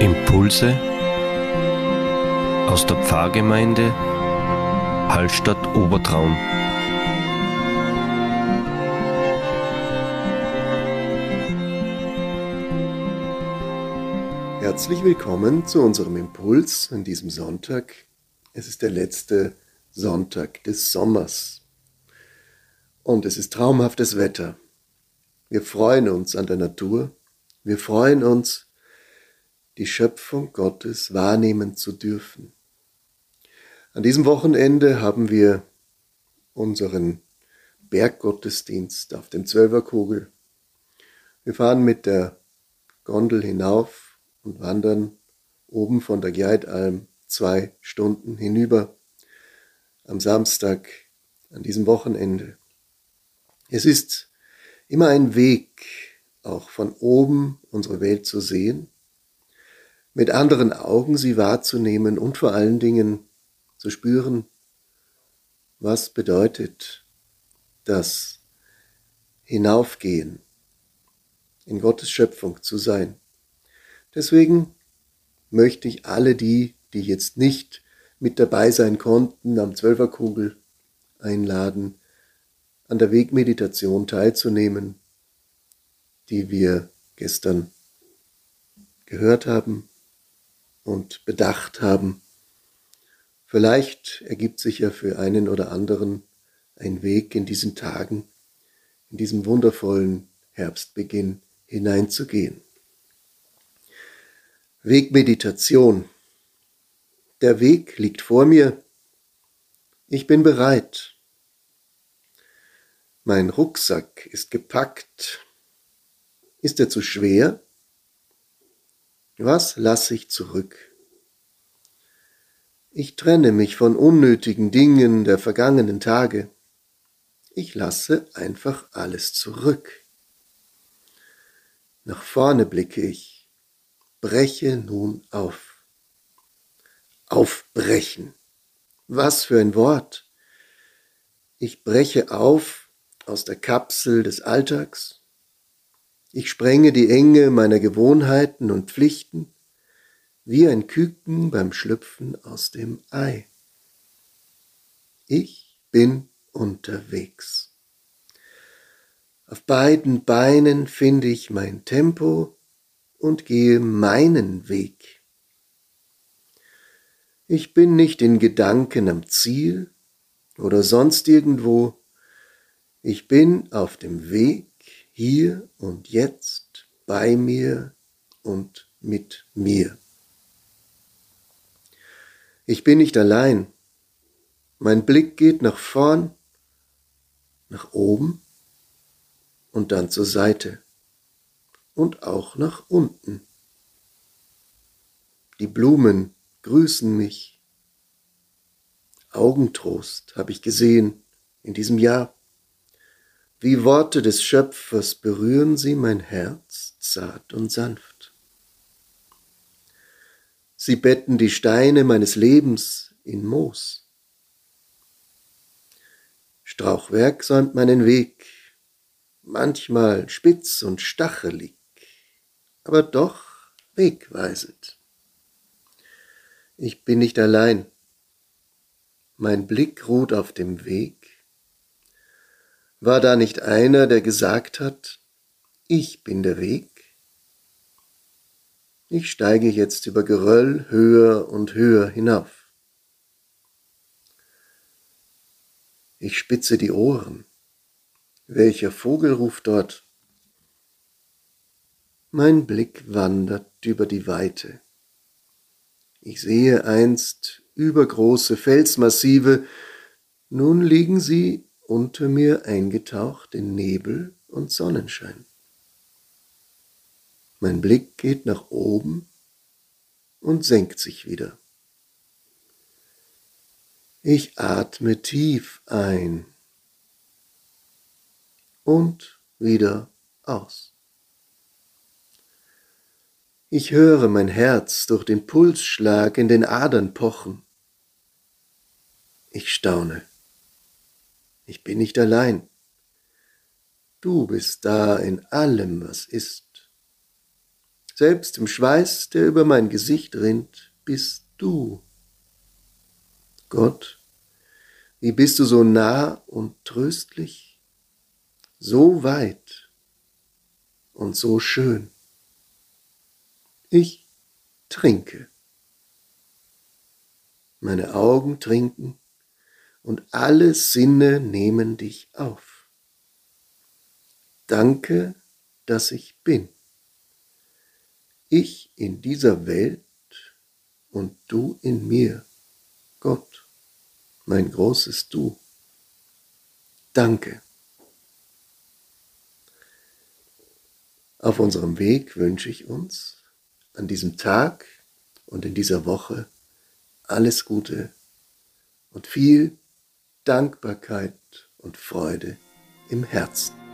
Impulse aus der Pfarrgemeinde Hallstatt Obertraum. Herzlich willkommen zu unserem Impuls an diesem Sonntag. Es ist der letzte Sonntag des Sommers. Und es ist traumhaftes Wetter. Wir freuen uns an der Natur. Wir freuen uns, die Schöpfung Gottes wahrnehmen zu dürfen. An diesem Wochenende haben wir unseren Berggottesdienst auf dem Zwölferkugel. Wir fahren mit der Gondel hinauf und wandern oben von der Geitalm zwei Stunden hinüber am Samstag, an diesem Wochenende. Es ist immer ein Weg, auch von oben unsere Welt zu sehen, mit anderen Augen sie wahrzunehmen und vor allen Dingen zu spüren, was bedeutet das Hinaufgehen, in Gottes Schöpfung zu sein. Deswegen möchte ich alle die, die jetzt nicht mit dabei sein konnten, am Zwölferkugel einladen, an der Wegmeditation teilzunehmen, die wir gestern gehört haben und bedacht haben. Vielleicht ergibt sich ja für einen oder anderen ein Weg in diesen Tagen, in diesem wundervollen Herbstbeginn hineinzugehen. Wegmeditation der Weg liegt vor mir. Ich bin bereit. Mein Rucksack ist gepackt. Ist er zu schwer? Was lasse ich zurück? Ich trenne mich von unnötigen Dingen der vergangenen Tage. Ich lasse einfach alles zurück. Nach vorne blicke ich, breche nun auf aufbrechen. Was für ein Wort. Ich breche auf aus der Kapsel des Alltags. Ich sprenge die Enge meiner Gewohnheiten und Pflichten wie ein Küken beim Schlüpfen aus dem Ei. Ich bin unterwegs. Auf beiden Beinen finde ich mein Tempo und gehe meinen Weg. Ich bin nicht in Gedanken am Ziel oder sonst irgendwo. Ich bin auf dem Weg hier und jetzt bei mir und mit mir. Ich bin nicht allein. Mein Blick geht nach vorn, nach oben und dann zur Seite und auch nach unten. Die Blumen grüßen mich. Augentrost habe ich gesehen in diesem Jahr. Wie Worte des Schöpfers berühren sie mein Herz zart und sanft. Sie betten die Steine meines Lebens in Moos. Strauchwerk säumt meinen Weg, manchmal spitz und stachelig, aber doch wegweisend. Ich bin nicht allein. Mein Blick ruht auf dem Weg. War da nicht einer, der gesagt hat, ich bin der Weg? Ich steige jetzt über Geröll höher und höher hinauf. Ich spitze die Ohren. Welcher Vogel ruft dort? Mein Blick wandert über die Weite. Ich sehe einst übergroße Felsmassive, nun liegen sie unter mir eingetaucht in Nebel und Sonnenschein. Mein Blick geht nach oben und senkt sich wieder. Ich atme tief ein und wieder aus. Ich höre mein Herz durch den Pulsschlag in den Adern pochen. Ich staune. Ich bin nicht allein. Du bist da in allem, was ist. Selbst im Schweiß, der über mein Gesicht rinnt, bist du. Gott, wie bist du so nah und tröstlich, so weit und so schön. Ich trinke. Meine Augen trinken und alle Sinne nehmen dich auf. Danke, dass ich bin. Ich in dieser Welt und du in mir, Gott mein großes Du. Danke. Auf unserem Weg wünsche ich uns an diesem Tag und in dieser Woche alles Gute und viel Dankbarkeit und Freude im Herzen.